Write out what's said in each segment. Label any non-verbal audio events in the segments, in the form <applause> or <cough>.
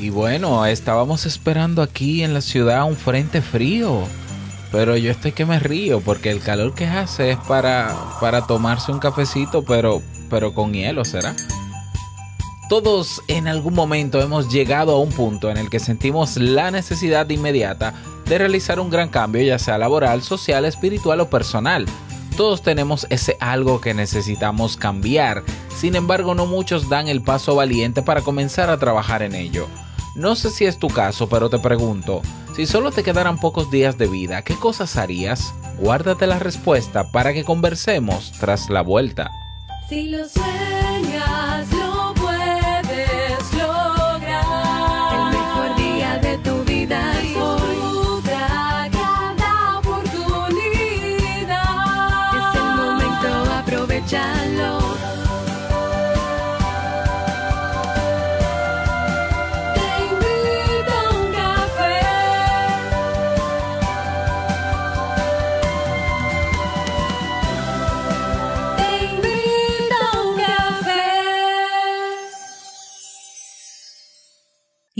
Y bueno, estábamos esperando aquí en la ciudad un frente frío. Pero yo estoy que me río porque el calor que hace es para, para tomarse un cafecito, pero, pero con hielo, ¿será? Todos en algún momento hemos llegado a un punto en el que sentimos la necesidad inmediata de realizar un gran cambio, ya sea laboral, social, espiritual o personal. Todos tenemos ese algo que necesitamos cambiar, sin embargo no muchos dan el paso valiente para comenzar a trabajar en ello. No sé si es tu caso, pero te pregunto, si solo te quedaran pocos días de vida, ¿qué cosas harías? Guárdate la respuesta para que conversemos tras la vuelta.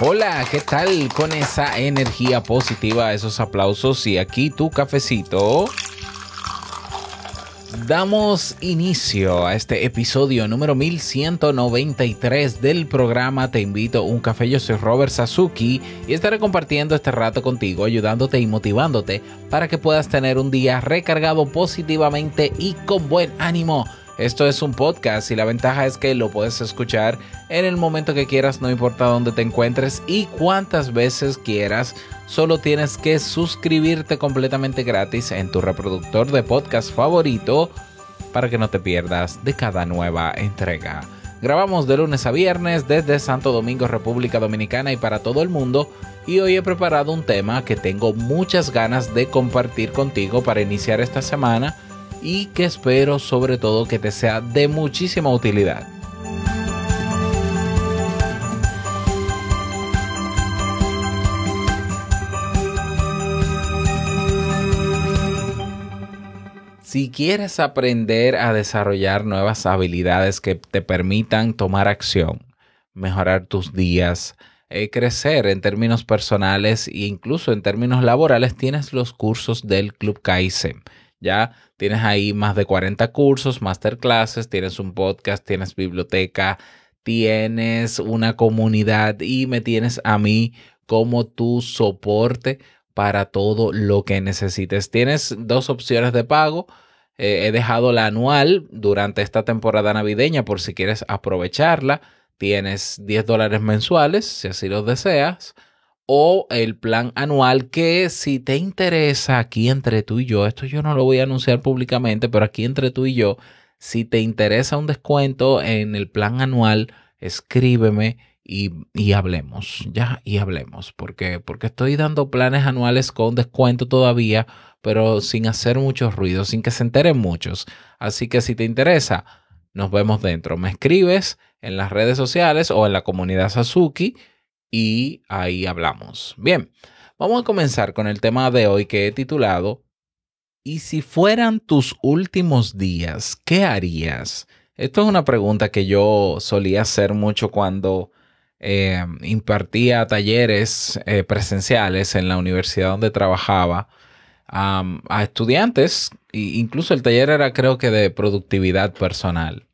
Hola, ¿qué tal con esa energía positiva, esos aplausos y aquí tu cafecito? Damos inicio a este episodio número 1193 del programa Te invito a un café. Yo soy Robert Sasuki y estaré compartiendo este rato contigo, ayudándote y motivándote para que puedas tener un día recargado positivamente y con buen ánimo. Esto es un podcast y la ventaja es que lo puedes escuchar en el momento que quieras, no importa dónde te encuentres y cuántas veces quieras. Solo tienes que suscribirte completamente gratis en tu reproductor de podcast favorito para que no te pierdas de cada nueva entrega. Grabamos de lunes a viernes desde Santo Domingo, República Dominicana y para todo el mundo. Y hoy he preparado un tema que tengo muchas ganas de compartir contigo para iniciar esta semana y que espero sobre todo que te sea de muchísima utilidad. Si quieres aprender a desarrollar nuevas habilidades que te permitan tomar acción, mejorar tus días, eh, crecer en términos personales e incluso en términos laborales, tienes los cursos del Club Kaizen. Ya tienes ahí más de 40 cursos, masterclasses, tienes un podcast, tienes biblioteca, tienes una comunidad y me tienes a mí como tu soporte para todo lo que necesites. Tienes dos opciones de pago. Eh, he dejado la anual durante esta temporada navideña por si quieres aprovecharla. Tienes 10 dólares mensuales, si así lo deseas o el plan anual que si te interesa aquí entre tú y yo, esto yo no lo voy a anunciar públicamente, pero aquí entre tú y yo, si te interesa un descuento en el plan anual, escríbeme y, y hablemos, ya, y hablemos, porque, porque estoy dando planes anuales con descuento todavía, pero sin hacer mucho ruido, sin que se enteren muchos. Así que si te interesa, nos vemos dentro. Me escribes en las redes sociales o en la comunidad Sasuki y ahí hablamos. Bien, vamos a comenzar con el tema de hoy que he titulado ¿Y si fueran tus últimos días, qué harías? Esto es una pregunta que yo solía hacer mucho cuando eh, impartía talleres eh, presenciales en la universidad donde trabajaba a estudiantes, e incluso el taller era creo que de productividad personal.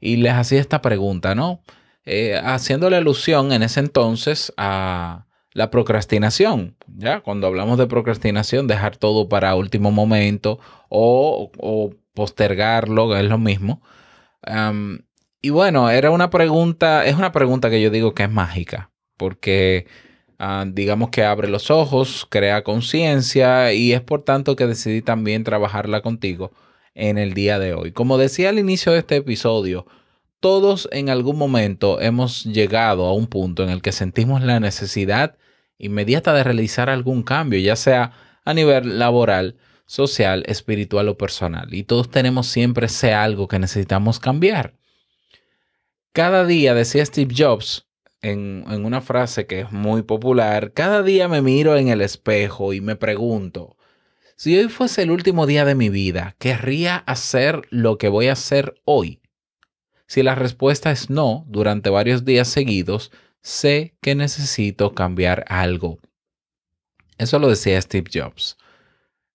Y les hacía esta pregunta, ¿no? Eh, haciéndole alusión en ese entonces a la procrastinación. ¿ya? Cuando hablamos de procrastinación, dejar todo para último momento o, postergarlo, es lo mismo. Y bueno, era una pregunta, es una pregunta que yo digo que es mágica, porque uh, digamos que abre los ojos, crea conciencia y es por tanto que decidí también trabajarla contigo en el día de hoy. Como decía al inicio de este episodio, todos en algún momento hemos llegado a un punto en el que sentimos la necesidad inmediata de realizar algún cambio, ya sea a nivel laboral, social, espiritual o personal. Y todos tenemos siempre ese algo que necesitamos cambiar. Cada día, decía Steve Jobs en, en una frase que es muy popular, cada día me miro en el espejo y me pregunto, si hoy fuese el último día de mi vida, ¿querría hacer lo que voy a hacer hoy? Si la respuesta es no, durante varios días seguidos, sé que necesito cambiar algo. Eso lo decía Steve Jobs.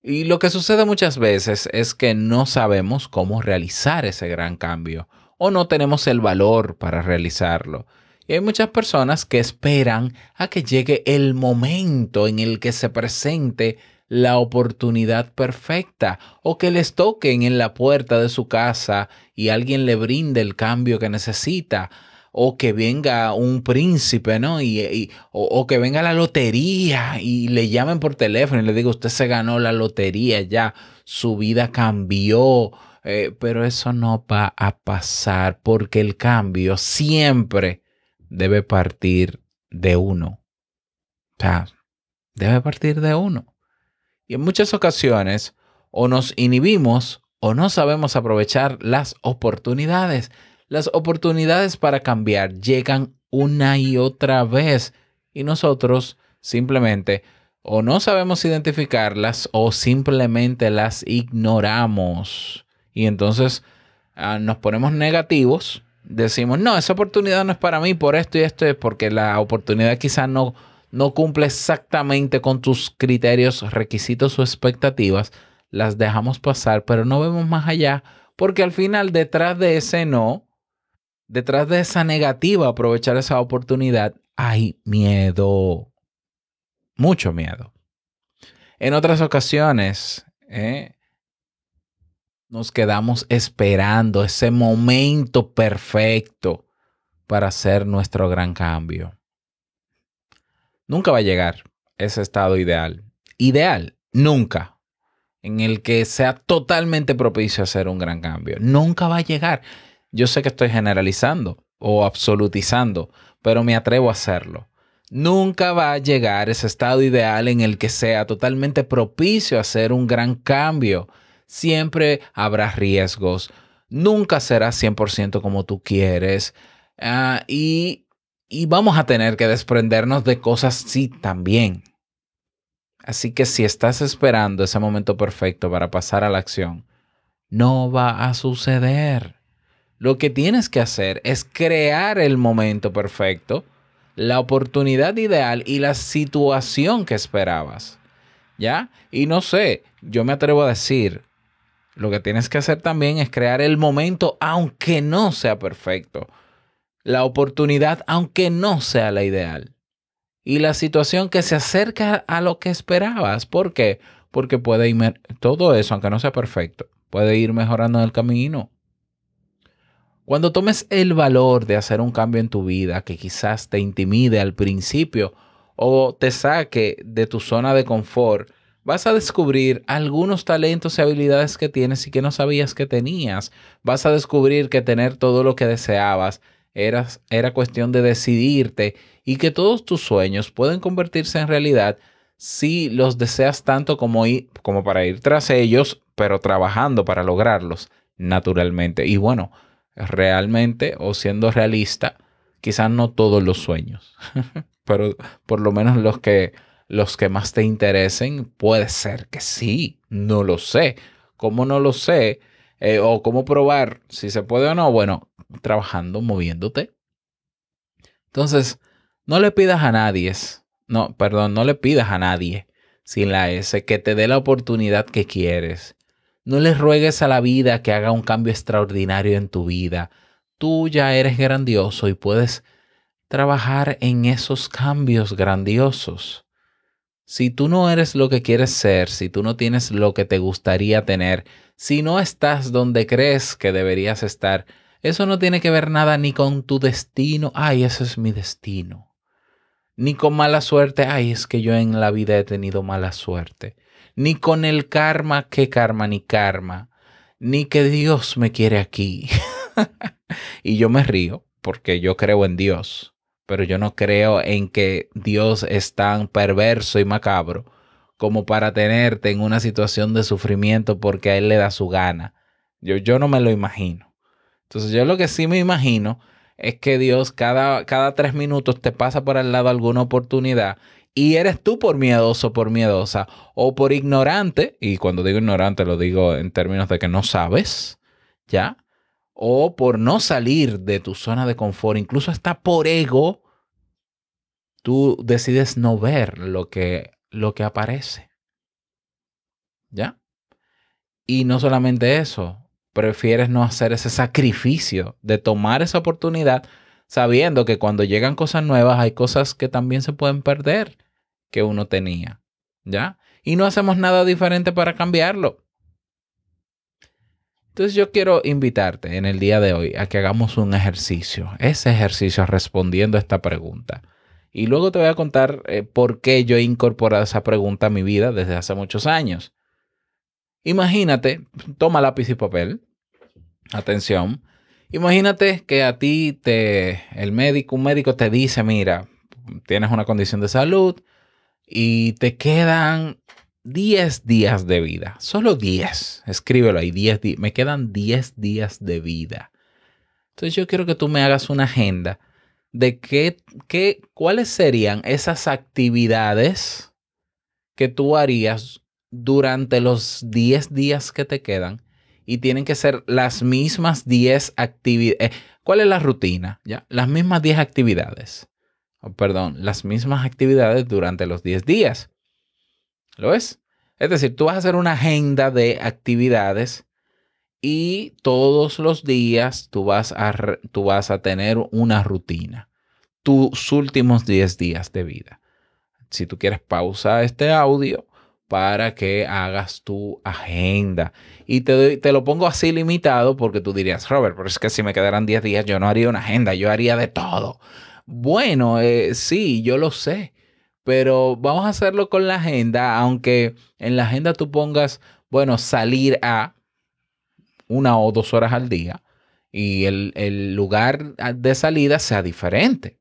Y lo que sucede muchas veces es que no sabemos cómo realizar ese gran cambio o no tenemos el valor para realizarlo. Y hay muchas personas que esperan a que llegue el momento en el que se presente la oportunidad perfecta o que les toquen en la puerta de su casa y alguien le brinde el cambio que necesita o que venga un príncipe, ¿no? Y, o que venga la lotería y le llamen por teléfono y le diga, usted se ganó la lotería ya, su vida cambió, eh, pero eso no va a pasar porque el cambio siempre debe partir de uno. O sea, debe partir de uno. Y en muchas ocasiones o nos inhibimos o no sabemos aprovechar las oportunidades. Las oportunidades para cambiar llegan una y otra vez y nosotros simplemente o no sabemos identificarlas o simplemente las ignoramos. Y entonces ah, nos ponemos negativos, decimos, no, esa oportunidad no es para mí por esto y esto, es porque la oportunidad quizás no, no cumple exactamente con tus criterios, requisitos o expectativas, las dejamos pasar, pero no vemos más allá, porque al final detrás de ese no, detrás de esa negativa aprovechar esa oportunidad, hay miedo, mucho miedo. En otras ocasiones, ¿eh? nos quedamos esperando ese momento perfecto para hacer nuestro gran cambio. Nunca va a llegar ese estado ideal. Ideal, nunca. En el que sea totalmente propicio a hacer un gran cambio. Nunca va a llegar. Yo sé que estoy generalizando o absolutizando, pero me atrevo a hacerlo. Nunca va a llegar ese estado ideal en el que sea totalmente propicio a hacer un gran cambio. Siempre habrá riesgos. Nunca será 100% como tú quieres. Ah, y, y vamos a tener que desprendernos de cosas sí también. Así que si estás esperando ese momento perfecto para pasar a la acción, no va a suceder. Lo que tienes que hacer es crear el momento perfecto, la oportunidad ideal y la situación que esperabas. ¿Ya? Y no sé, yo me atrevo a decir, lo que tienes que hacer también es crear el momento aunque no sea perfecto. La oportunidad aunque no sea la ideal. Y la situación que se acerca a lo que esperabas. ¿Por qué? Porque puede ir, todo eso, aunque no sea perfecto, puede ir mejorando en el camino. Cuando tomes el valor de hacer un cambio en tu vida que quizás te intimide al principio o te saque de tu zona de confort, vas a descubrir algunos talentos y habilidades que tienes y que no sabías que tenías. Vas a descubrir que tener todo lo que deseabas era, era cuestión de decidirte y que todos tus sueños pueden convertirse en realidad si los deseas tanto como, ir- como para ir tras ellos, pero trabajando para lograrlos naturalmente. Y bueno, realmente o siendo realista, quizás no todos los sueños, <laughs> pero por lo menos los que los que más te interesen, puede ser que sí, no lo sé. ¿Cómo no lo sé? Eh, o cómo probar si se puede o no. Bueno, trabajando, moviéndote. Entonces, no le pidas a nadie, no, perdón, no le pidas a nadie sin la S que te dé la oportunidad que quieres. No le ruegues a la vida que haga un cambio extraordinario en tu vida. Tú ya eres grandioso y puedes trabajar en esos cambios grandiosos. Si tú no eres lo que quieres ser, si tú no tienes lo que te gustaría tener, si no estás donde crees que deberías estar, eso no tiene que ver nada ni con tu destino, ay, ese es mi destino, ni con mala suerte, ay, es que yo en la vida he tenido mala suerte, ni con el karma, qué karma ni karma, ni que Dios me quiere aquí. <laughs> y yo me río porque yo creo en Dios, pero yo no creo en que Dios es tan perverso y macabro como para tenerte en una situación de sufrimiento porque a Él le da su gana. Yo, yo no me lo imagino. Entonces yo lo que sí me imagino es que Dios cada, cada tres minutos te pasa por al lado alguna oportunidad y eres tú por miedoso, por miedosa o por ignorante, y cuando digo ignorante lo digo en términos de que no sabes, ¿ya? O por no salir de tu zona de confort, incluso hasta por ego, tú decides no ver lo que, lo que aparece. ¿Ya? Y no solamente eso, prefieres no hacer ese sacrificio de tomar esa oportunidad sabiendo que cuando llegan cosas nuevas hay cosas que también se pueden perder que uno tenía. ¿Ya? Y no hacemos nada diferente para cambiarlo. Entonces yo quiero invitarte en el día de hoy a que hagamos un ejercicio, ese ejercicio respondiendo a esta pregunta. Y luego te voy a contar eh, por qué yo he incorporado esa pregunta a mi vida desde hace muchos años. Imagínate, toma lápiz y papel. Atención. Imagínate que a ti te el médico, un médico te dice, mira, tienes una condición de salud y te quedan 10 días de vida. Solo 10. Escríbelo ahí, 10 días. Me quedan 10 días de vida. Entonces yo quiero que tú me hagas una agenda de qué, qué, cuáles serían esas actividades que tú harías durante los 10 días que te quedan y tienen que ser las mismas 10 actividades. ¿Cuál es la rutina? ¿Ya? Las mismas 10 actividades. Oh, perdón, las mismas actividades durante los 10 días. ¿Lo ves? Es decir, tú vas a hacer una agenda de actividades y todos los días tú vas a, tú vas a tener una rutina. Tus últimos 10 días de vida. Si tú quieres pausa este audio para que hagas tu agenda. Y te, te, lo pongo así limitado porque tú dirías, Robert, pero es que si me quedaran 10 días yo no haría una agenda, yo haría de todo. Bueno, eh, sí, yo lo sé, pero vamos a hacerlo con la agenda, aunque en la agenda tú pongas, bueno, salir a una o dos horas al día y el, el lugar de salida sea diferente.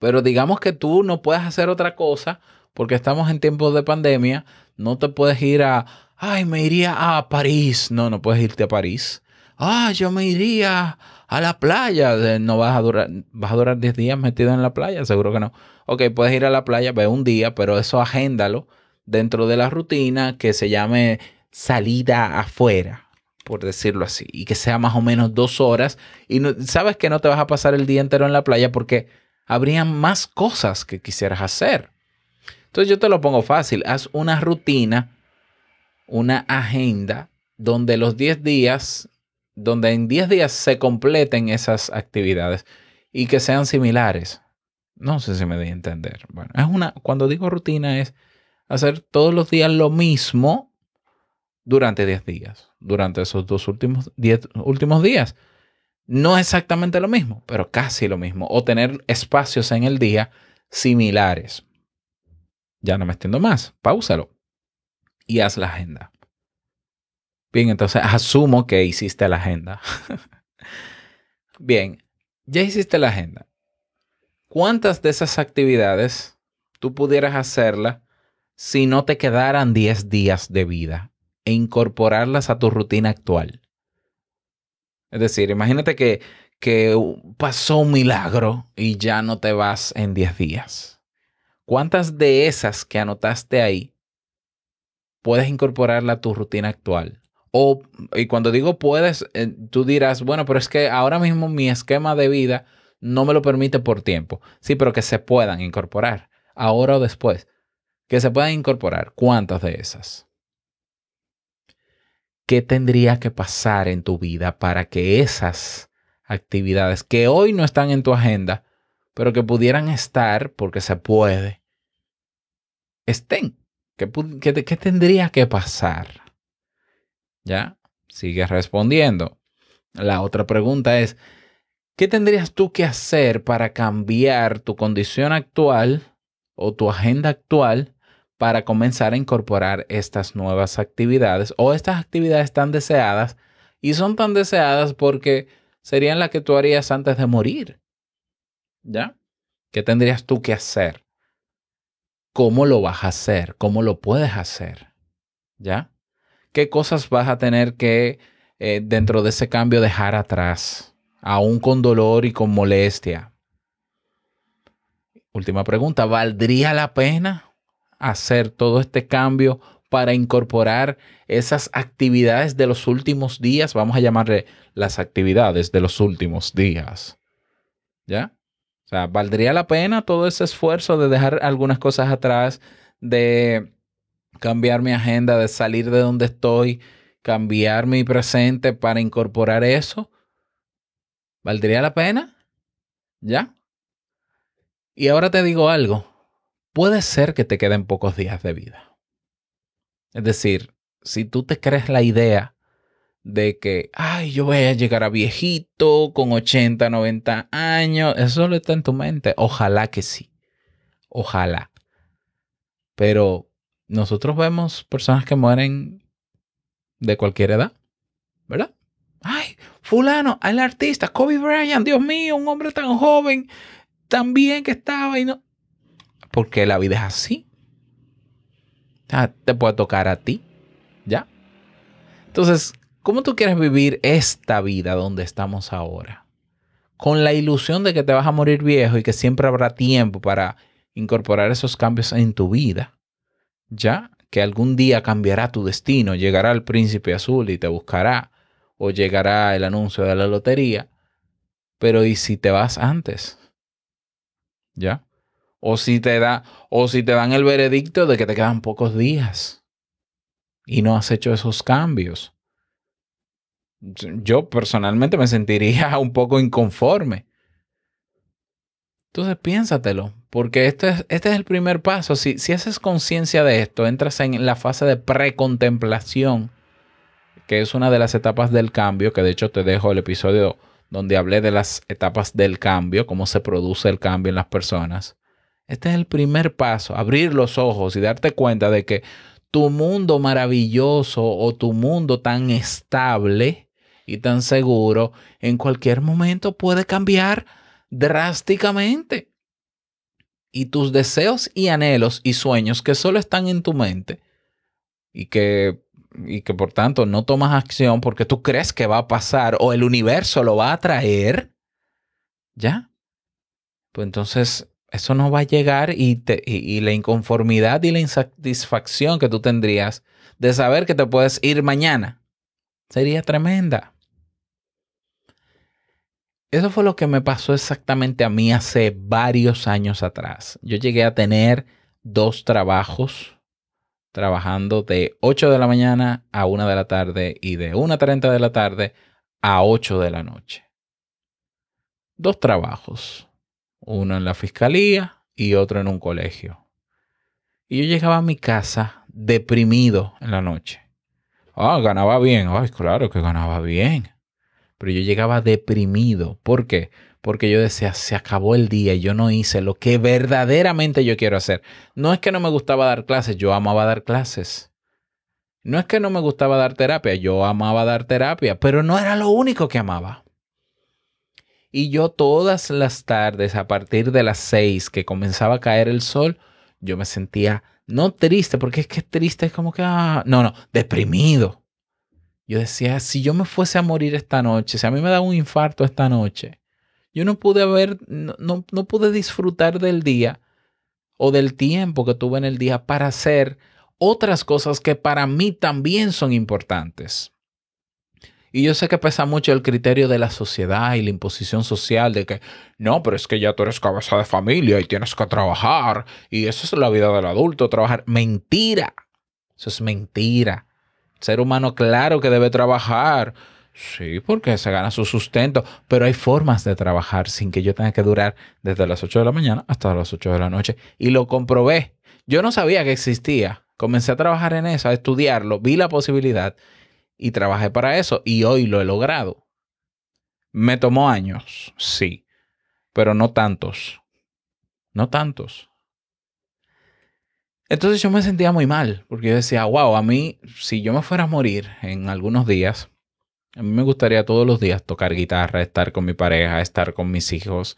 Pero digamos que tú no puedes hacer otra cosa porque estamos en tiempos de pandemia, no te puedes ir a, ay, me iría a París. No, no puedes irte a París. Ah, yo me iría a la playa. No vas a durar, vas a durar 10 días metido en la playa, seguro que no. Ok, puedes ir a la playa, ve un día, pero eso agéndalo dentro de la rutina que se llame salida afuera, por decirlo así, y que sea más o menos dos horas. Y no, sabes que no te vas a pasar el día entero en la playa porque habrían más cosas que quisieras hacer. Entonces yo te lo pongo fácil, haz una rutina, una agenda donde los 10 días, donde en 10 días se completen esas actividades y que sean similares. No sé si me di entender. Bueno, es una, cuando digo rutina es hacer todos los días lo mismo durante 10 días, durante esos dos últimos, 10 últimos días. No exactamente lo mismo, pero casi lo mismo. O tener espacios en el día similares. Ya no me extiendo más. Páusalo y haz la agenda. Bien, entonces asumo que hiciste la agenda. <laughs> Bien, ya hiciste la agenda. ¿Cuántas de esas actividades tú pudieras hacerla si no te quedaran 10 días de vida e incorporarlas a tu rutina actual? Es decir, imagínate que, que pasó un milagro y ya no te vas en 10 días. ¿Cuántas de esas que anotaste ahí puedes incorporarla a tu rutina actual? O, y cuando digo puedes, eh, tú dirás, bueno, pero es que ahora mismo mi esquema de vida no me lo permite por tiempo. Sí, pero que se puedan incorporar, ahora o después. Que se puedan incorporar. ¿Cuántas de esas? ¿Qué tendría que pasar en tu vida para que esas actividades que hoy no están en tu agenda, pero que pudieran estar, porque se puede, estén. ¿Qué, qué, qué tendría que pasar? ¿Ya? Sigue respondiendo. La otra pregunta es, ¿qué tendrías tú que hacer para cambiar tu condición actual o tu agenda actual para comenzar a incorporar estas nuevas actividades o estas actividades tan deseadas? Y son tan deseadas porque serían las que tú harías antes de morir. ¿Ya? ¿Qué tendrías tú que hacer? ¿Cómo lo vas a hacer? ¿Cómo lo puedes hacer? ¿Ya? ¿Qué cosas vas a tener que eh, dentro de ese cambio dejar atrás? Aún con dolor y con molestia. Última pregunta, ¿valdría la pena hacer todo este cambio para incorporar esas actividades de los últimos días? Vamos a llamarle las actividades de los últimos días. ¿Ya? O sea, ¿valdría la pena todo ese esfuerzo de dejar algunas cosas atrás, de cambiar mi agenda, de salir de donde estoy, cambiar mi presente para incorporar eso? ¿Valdría la pena? ¿Ya? Y ahora te digo algo. Puede ser que te queden pocos días de vida. Es decir, si tú te crees la idea de que, ay, yo voy a llegar a viejito con 80, 90 años, eso solo está en tu mente. Ojalá que sí. Ojalá. Pero nosotros vemos personas que mueren de cualquier edad, ¿verdad? Ay, fulano, el artista, Kobe Bryant, Dios mío, un hombre tan joven, tan bien que estaba y no. Porque la vida es así. Te puede tocar a ti, ¿ya? Entonces, ¿cómo tú quieres vivir esta vida donde estamos ahora? Con la ilusión de que te vas a morir viejo y que siempre habrá tiempo para incorporar esos cambios en tu vida, ¿ya? Que algún día cambiará tu destino, llegará el príncipe azul y te buscará, o llegará el anuncio de la lotería. Pero ¿y si te vas antes? ¿Ya? O si te da, o si te dan el veredicto de que te quedan pocos días y no has hecho esos cambios. Yo personalmente me sentiría <laughs> un poco inconforme. Entonces piénsatelo, porque este es, este es el primer paso. Si, si haces conciencia de esto, entras en la fase de precontemplación, que es una de las etapas del cambio, que de hecho te dejo el episodio donde hablé de las etapas del cambio, cómo se produce el cambio en las personas. Este es el primer paso, abrir los ojos y darte cuenta de que tu mundo maravilloso o tu mundo tan estable y tan seguro en cualquier momento puede cambiar drásticamente. Y tus deseos y anhelos y sueños que solo están en tu mente y que, y que por tanto no tomas acción porque tú crees que va a pasar o el universo lo va a traer, ¿ya? Pues entonces eso no va a llegar y, te, y, y la inconformidad y la insatisfacción que tú tendrías de saber que te puedes ir mañana sería tremenda. Eso fue lo que me pasó exactamente a mí hace varios años atrás. Yo llegué a tener dos trabajos, trabajando de 8 de la mañana a 1 de la tarde y de 1.30 de la tarde a 8 de la noche. Dos trabajos, uno en la fiscalía y otro en un colegio. Y yo llegaba a mi casa deprimido en la noche. Ah, ganaba bien. Ay, claro que ganaba bien pero yo llegaba deprimido. ¿Por qué? Porque yo decía, se acabó el día y yo no hice lo que verdaderamente yo quiero hacer. No es que no me gustaba dar clases, yo amaba dar clases. No es que no me gustaba dar terapia, yo amaba dar terapia, pero no era lo único que amaba. Y yo todas las tardes, a partir de las seis que comenzaba a caer el sol, yo me sentía no triste, porque es que triste es como que, ah, no, no, deprimido. Yo decía, si yo me fuese a morir esta noche, si a mí me da un infarto esta noche, yo no pude haber, no, no, no pude disfrutar del día o del tiempo que tuve en el día para hacer otras cosas que para mí también son importantes. Y yo sé que pesa mucho el criterio de la sociedad y la imposición social de que, no, pero es que ya tú eres cabeza de familia y tienes que trabajar y eso es la vida del adulto, trabajar. Mentira. Eso es mentira. Ser humano, claro que debe trabajar. Sí, porque se gana su sustento, pero hay formas de trabajar sin que yo tenga que durar desde las 8 de la mañana hasta las 8 de la noche. Y lo comprobé. Yo no sabía que existía. Comencé a trabajar en eso, a estudiarlo, vi la posibilidad y trabajé para eso y hoy lo he logrado. Me tomó años, sí, pero no tantos. No tantos. Entonces yo me sentía muy mal, porque yo decía, wow, a mí, si yo me fuera a morir en algunos días, a mí me gustaría todos los días tocar guitarra, estar con mi pareja, estar con mis hijos,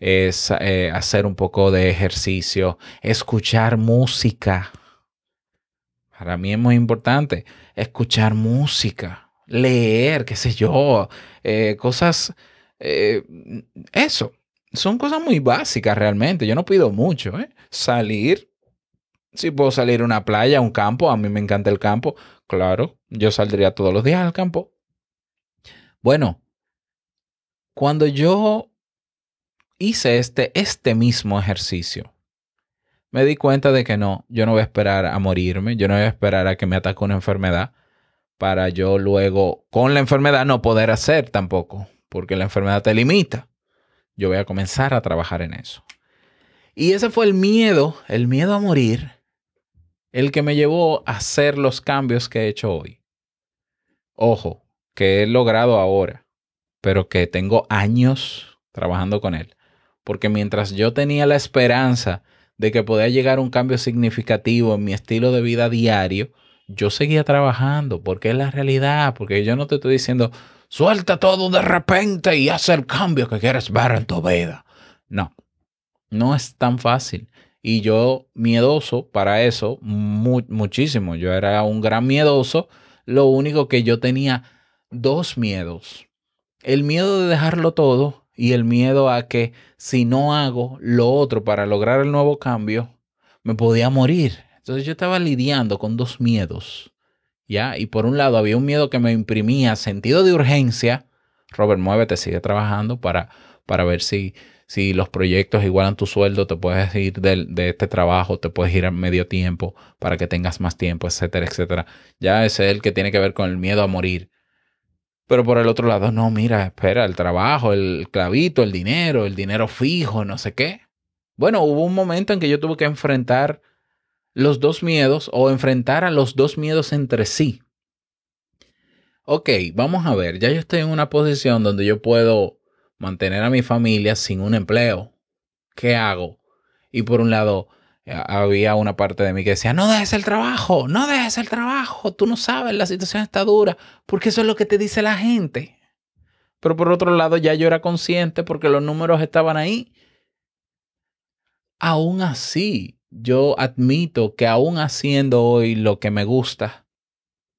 es eh, hacer un poco de ejercicio, escuchar música. Para mí es muy importante escuchar música, leer, qué sé yo, eh, cosas, eh, eso, son cosas muy básicas realmente. Yo no pido mucho. Salir, si puedo salir a una playa, a un campo, a mí me encanta el campo, claro, yo saldría todos los días al campo. Bueno, cuando yo hice este, este mismo ejercicio, me di cuenta de que no, yo no voy a esperar a morirme, yo no voy a esperar a que me ataque una enfermedad para yo luego con la enfermedad no poder hacer tampoco, porque la enfermedad te limita. Yo voy a comenzar a trabajar en eso. Y ese fue el miedo, el miedo a morir, el que me llevó a hacer los cambios que he hecho hoy. Ojo, que he logrado ahora, pero que tengo años trabajando con él. Porque mientras yo tenía la esperanza de que podía llegar un cambio significativo en mi estilo de vida diario, yo seguía trabajando, porque es la realidad, porque yo no te estoy diciendo, suelta todo de repente y haz el cambio que quieres ver en tu vida. No, no es tan fácil. Y yo miedoso para eso, mu muchísimo. Yo era un gran miedoso. Lo único que yo tenía dos miedos. El miedo de dejarlo todo y el miedo a que si no hago lo otro para lograr el nuevo cambio, me podía morir. Entonces yo estaba lidiando con dos miedos. ¿Ya? Y por un lado había un miedo que me imprimía sentido de urgencia. Robert, muévete, sigue trabajando para, para ver si, si los proyectos igualan tu sueldo, te puedes ir de, de este trabajo, te puedes ir a medio tiempo para que tengas más tiempo, etcétera, etcétera. Ya es el que tiene que ver con el miedo a morir. Pero por el otro lado, no, mira, espera, el trabajo, el clavito, el dinero, el dinero fijo, no sé qué. Bueno, hubo un momento en que yo tuve que enfrentar los dos miedos o enfrentar a los dos miedos entre sí. Ok, vamos a ver, ya yo estoy en una posición donde yo puedo mantener a mi familia sin un empleo. ¿Qué hago? Y por un lado, eh, había una parte de mí que decía, no dejes el trabajo, no dejes el trabajo, tú no sabes, la situación está dura, porque eso es lo que te dice la gente. Pero por otro lado, ya yo era consciente porque los números estaban ahí. Aún así, yo admito que aún haciendo hoy lo que me gusta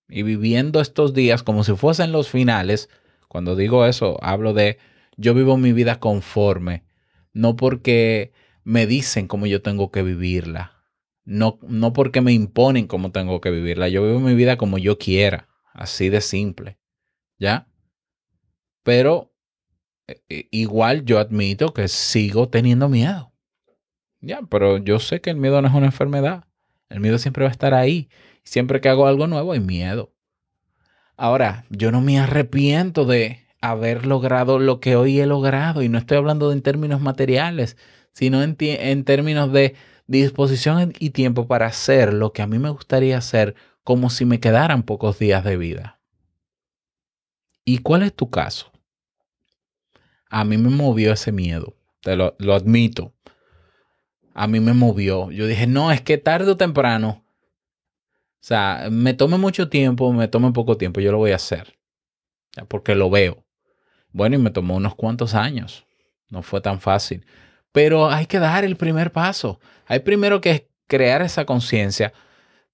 y viviendo estos días como si fuesen los finales, cuando digo eso, hablo de yo vivo mi vida conforme, no porque me dicen cómo yo tengo que vivirla, no, no porque me imponen cómo tengo que vivirla, yo vivo mi vida como yo quiera, así de simple, ¿ya? Pero eh, igual yo admito que sigo teniendo miedo. Ya, pero yo sé que el miedo no es una enfermedad. El miedo siempre va a estar ahí. Siempre que hago algo nuevo hay miedo. Ahora, yo no me arrepiento de haber logrado lo que hoy he logrado. Y no estoy hablando de en términos materiales, sino en, en términos de disposición y tiempo para hacer lo que a mí me gustaría hacer como si me quedaran pocos días de vida. ¿Y cuál es tu caso? A mí me movió ese miedo, te lo, lo admito a mí me movió. Yo dije, no, es que tarde o temprano, o sea, me tome mucho tiempo, me tome poco tiempo, yo lo voy a hacer. Porque lo veo. Bueno, y me tomó unos cuantos años. No fue tan fácil. Pero hay que dar el primer paso. Hay primero que crear esa conciencia,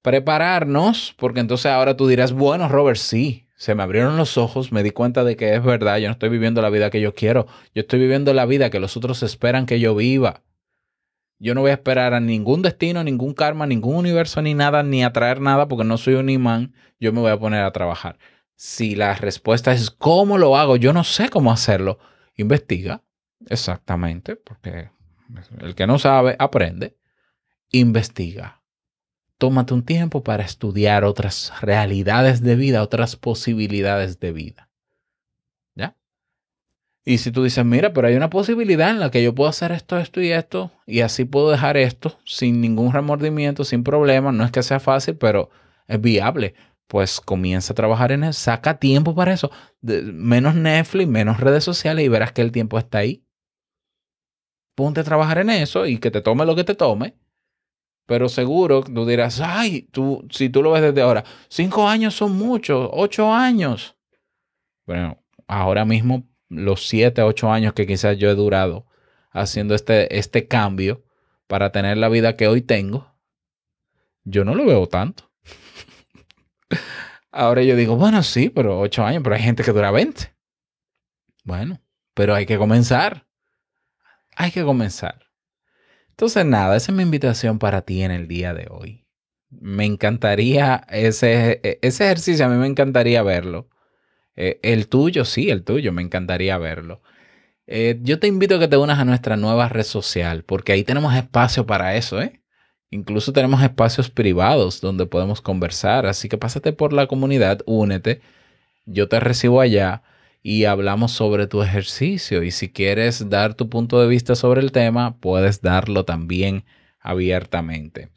prepararnos, porque entonces ahora tú dirás, bueno, Robert, sí, se me abrieron los ojos, me di cuenta de que es verdad, yo no estoy viviendo la vida que yo quiero, yo estoy viviendo la vida que los otros esperan que yo viva. Yo no voy a esperar a ningún destino, ningún karma, ningún universo, ni nada, ni atraer nada, porque no soy un imán. Yo me voy a poner a trabajar. Si la respuesta es ¿cómo lo hago? Yo no sé cómo hacerlo. Investiga. Exactamente, porque el que no sabe, aprende. Investiga. Tómate un tiempo para estudiar otras realidades de vida, otras posibilidades de vida. ¿Ya? Y si tú dices, mira, pero hay una posibilidad en la que yo puedo hacer esto, esto y esto, y así puedo dejar esto sin ningún remordimiento, sin problema, no es que sea fácil, pero es viable, pues comienza a trabajar en eso, saca tiempo para eso, menos Netflix, menos redes sociales y verás que el tiempo está ahí. Ponte a trabajar en eso y que te tome lo que te tome, pero seguro tú dirás, ay, tú, si tú lo ves desde ahora, cinco años son muchos, ocho años. Bueno, ahora mismo los siete, ocho años que quizás yo he durado haciendo este, este cambio para tener la vida que hoy tengo, yo no lo veo tanto. Ahora yo digo, bueno, sí, pero ocho años, pero hay gente que dura 20. Bueno, pero hay que comenzar. Hay que comenzar. Entonces, nada, esa es mi invitación para ti en el día de hoy. Me encantaría ese, ese ejercicio, a mí me encantaría verlo. Eh, el tuyo, sí, el tuyo, me encantaría verlo. Eh, yo te invito a que te unas a nuestra nueva red social, porque ahí tenemos espacio para eso, ¿eh? Incluso tenemos espacios privados donde podemos conversar, así que pásate por la comunidad, únete, yo te recibo allá y hablamos sobre tu ejercicio y si quieres dar tu punto de vista sobre el tema, puedes darlo también abiertamente.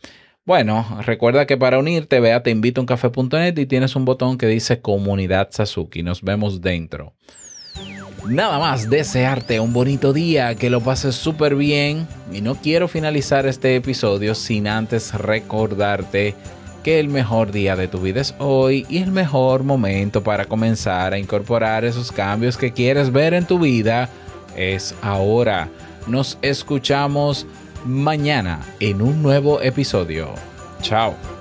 Bueno, recuerda que para unirte, vea te invito a uncafe.net y tienes un botón que dice Comunidad Sasuki. Nos vemos dentro. Nada más desearte un bonito día, que lo pases súper bien y no quiero finalizar este episodio sin antes recordarte que el mejor día de tu vida es hoy y el mejor momento para comenzar a incorporar esos cambios que quieres ver en tu vida es ahora. Nos escuchamos mañana en un nuevo episodio. Chao.